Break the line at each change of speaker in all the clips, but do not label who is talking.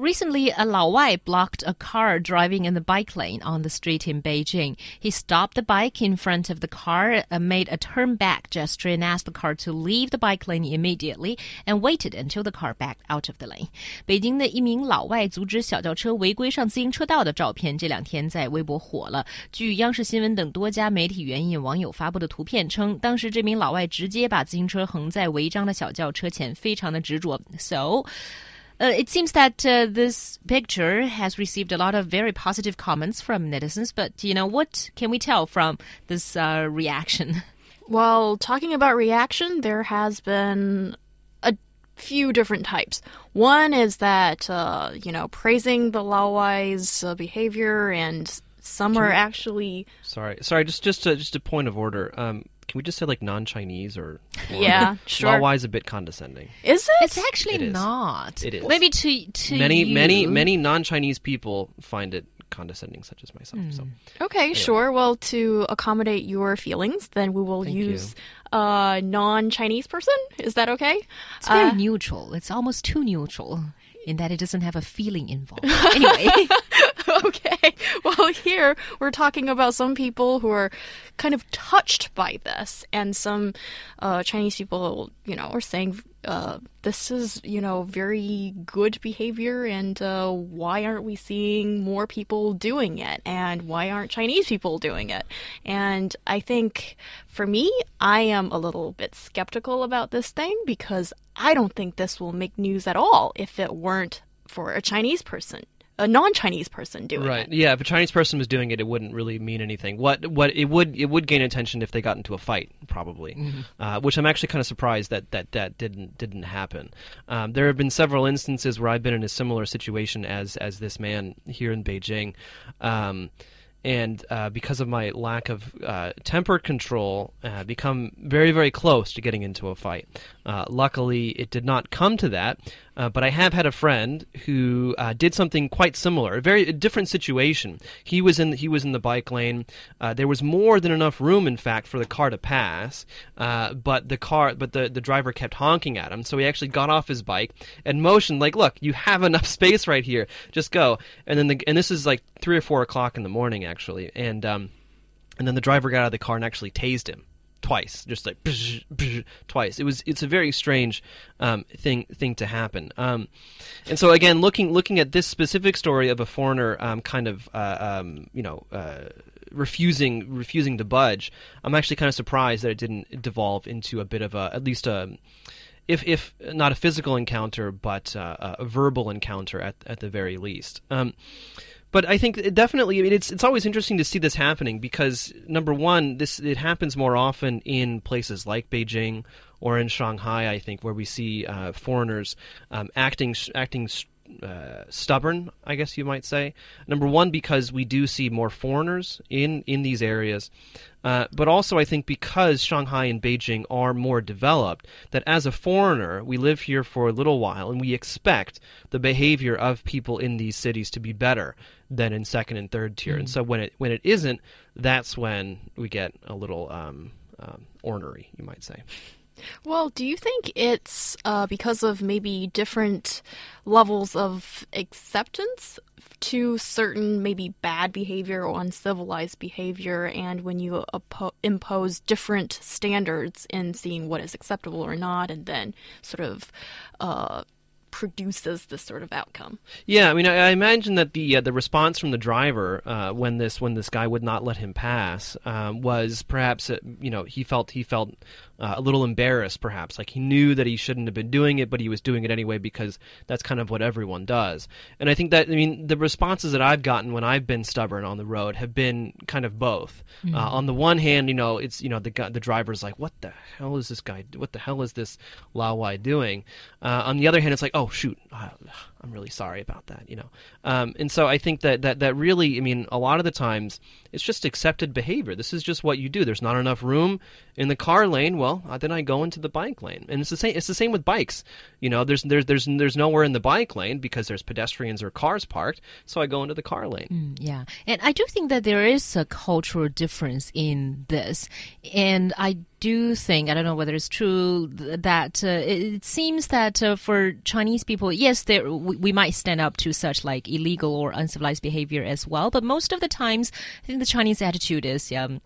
Recently, a Lao Wai blocked a car driving in the bike lane on the street in Beijing. He stopped the bike in front of the car, uh, made a turn back gesture, and asked the car to leave the bike lane immediately, and waited until the car backed out of the lane. 北京的一名老外阻止小轿车违规上自行车道的照片，这两天在微博火了。据央视新闻等多家媒体援引网友发布的图片称，当时这名老外直接把自行车横在违章的小轿车前，非常的执着。So. Uh, it seems that uh, this picture has received a lot of very positive comments from netizens, but you know, what can we tell from this uh, reaction?
Well, talking about reaction, there has been a few different types. One is that, uh, you know, praising the Laowai's uh, behavior, and some are actually.
Sorry, sorry. Just, just, a, just a point of order. Um, can we just say like non-Chinese or
yeah, sure.
Laowai is a bit condescending.
Is it?
It's actually
It is.
not.
It is.
Maybe to to
many,
you.
many, many non-Chinese people find it condescending, such as myself. So
Okay, sure. Well, to accommodate your feelings, then we will
Thank
use a non-Chinese person. Is that okay?
It's very
Uh,
neutral. It's almost too neutral in that it doesn't have a feeling involved. anyway.
okay. Well, here we're talking about some people who are kind of touched by this, and some uh, Chinese people, you know, are saying uh, this is, you know, very good behavior, and uh, why aren't we seeing more people doing it? And why aren't Chinese people doing it? And I think for me, I am a little bit skeptical about this thing because I don't think this will make news at all if it weren't for a Chinese person a non-Chinese person doing
right,
it. Right.
Yeah. If a Chinese person was doing it, it wouldn't really mean anything. What, what it would, it would gain attention if they got into a fight, probably. Uh, which I'm actually kind of surprised that that that didn't didn't happen. Um, there have been several instances where I've been in a similar situation as as this man here in Beijing. Um, and uh, because of my lack of uh, temper control, uh, become very, very close to getting into a fight. Uh, luckily, it did not come to that, uh, but I have had a friend who uh, did something quite similar, a very a different situation. He was in he was in the bike lane. There was more than enough room, in fact, for the car to pass, but the car, but the the driver kept honking at him. So he actually got off his bike and motioned, like, "Look, you have enough space right here. Just go." And then the and this is like three or four o'clock in the morning, actually, and um, and then the driver got out of the car and actually tased him twice, just like twice. It was it's a very strange um, thing thing to happen. Um, and so again, looking looking at this specific story of a foreigner, um, kind of uh, um, you know. Uh, refusing refusing to budge i'm actually kind of surprised that it didn't devolve into a bit of a at least a if if not a physical encounter but uh, a verbal encounter at at the very least um, but I think definitely, I mean, it's it's always interesting to see this happening because number one, this it happens more often in places like Beijing or in Shanghai. I think where we see uh, foreigners um, acting acting uh, stubborn, I guess you might say. Number one, because we do see more foreigners in in these areas, uh, but also I think because Shanghai and Beijing are more developed, that as a foreigner we live here for a little while and we expect the behavior of people in these cities to be better than in second and third tier. And so when it when it isn't, that's when we get a little um, um, ornery, you might say.
Well, do you think it's uh, because of maybe different levels of acceptance to certain maybe bad behavior or uncivilized behavior, and when you impose different standards in seeing what is acceptable or not, and then sort of uh, produces this sort of outcome?
Yeah, I mean, I, I imagine that the uh, the response from the driver uh, when this when this guy would not let him pass um, was perhaps uh, you know he felt he felt uh, a little embarrassed, perhaps like he knew that he shouldn't have been doing it, but he was doing it anyway because that's kind of what everyone does. And I think that I mean the responses that I've gotten when I've been stubborn on the road have been kind of both. Uh, on the one hand, you know, it's you know the guy, the driver's like, what the hell is this guy? What the hell is this Lao Wai doing? Uh, on the other hand, it's like, oh shoot, I'm really sorry about that, you know. Um, and so I think that, that that really, I mean, a lot of the times it's just accepted behavior. This is just what you do. There's not enough room in the car lane. Well, uh, then I go into the bike lane, and it's the same. It's the same with bikes. You know, there's there's there's there's nowhere in the bike lane because there's pedestrians or cars parked, so I go into the car lane.
Mm, yeah, and I do think that there is a cultural difference in this, and I do think I don't know whether it's true that uh, it, seems that uh, for Chinese people, yes, there we, we, might stand up to such like illegal or uncivilized behavior as well. But most of the times, I think the Chinese attitude is. Um,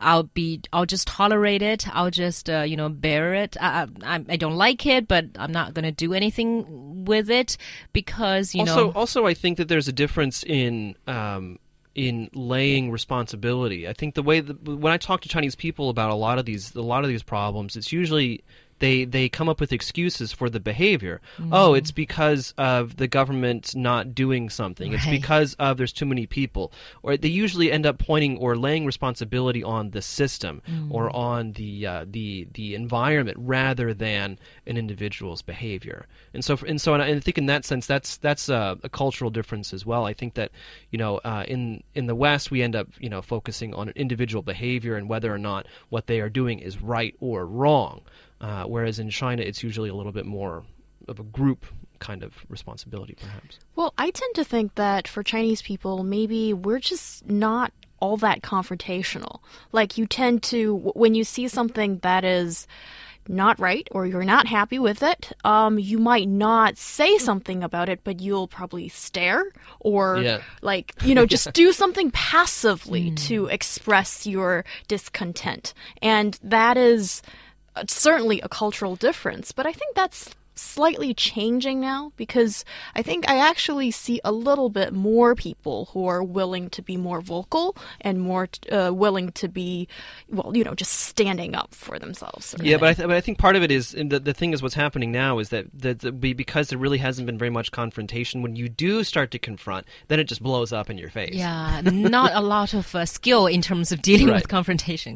I'll be, I'll just tolerate it. I'll just, uh, you know, bear it. I, I, I, don't like it, but I'm not going to do anything with it because, you
also,
know.
Also, I think that there's a difference in um, in laying responsibility. I think the way that, when I talk to Chinese people about a lot of these a lot of these problems, it's usually they they come up with excuses for the behavior. Mm. Oh, it's because of the government not doing something. Right. It's because of there's too many people. Or they usually end up pointing or laying responsibility on the system mm. or on the uh, the the environment rather than an individual's behavior. And so and so and I think in that sense that's that's a, a cultural difference as well. I think that you know uh, in in the West we end up you know focusing on an individual behavior and whether or not what they are doing is right or wrong. Uh, whereas in China, it's usually a little bit more of a group kind of responsibility, perhaps.
Well, I tend to think that for Chinese people, maybe we're just not all that confrontational. Like, you tend to, when you see something that is not right or you're not happy with it, um, you might not say something about it, but you'll probably stare or yeah. like, you know, just do something passively mm. to express your discontent. And that is certainly a cultural difference, but I think that's slightly changing now because I think I actually see a little bit more people who are willing to be more vocal and more uh, willing to be, well, you know, just standing up for themselves.
Yeah, but I, th- but I think part of it is the, the thing is what's happening now is that, that, that because there really hasn't been very much confrontation, when you do start to confront, then it just blows up in your face.
Yeah, not a lot of uh, skill in terms of dealing right. with confrontation.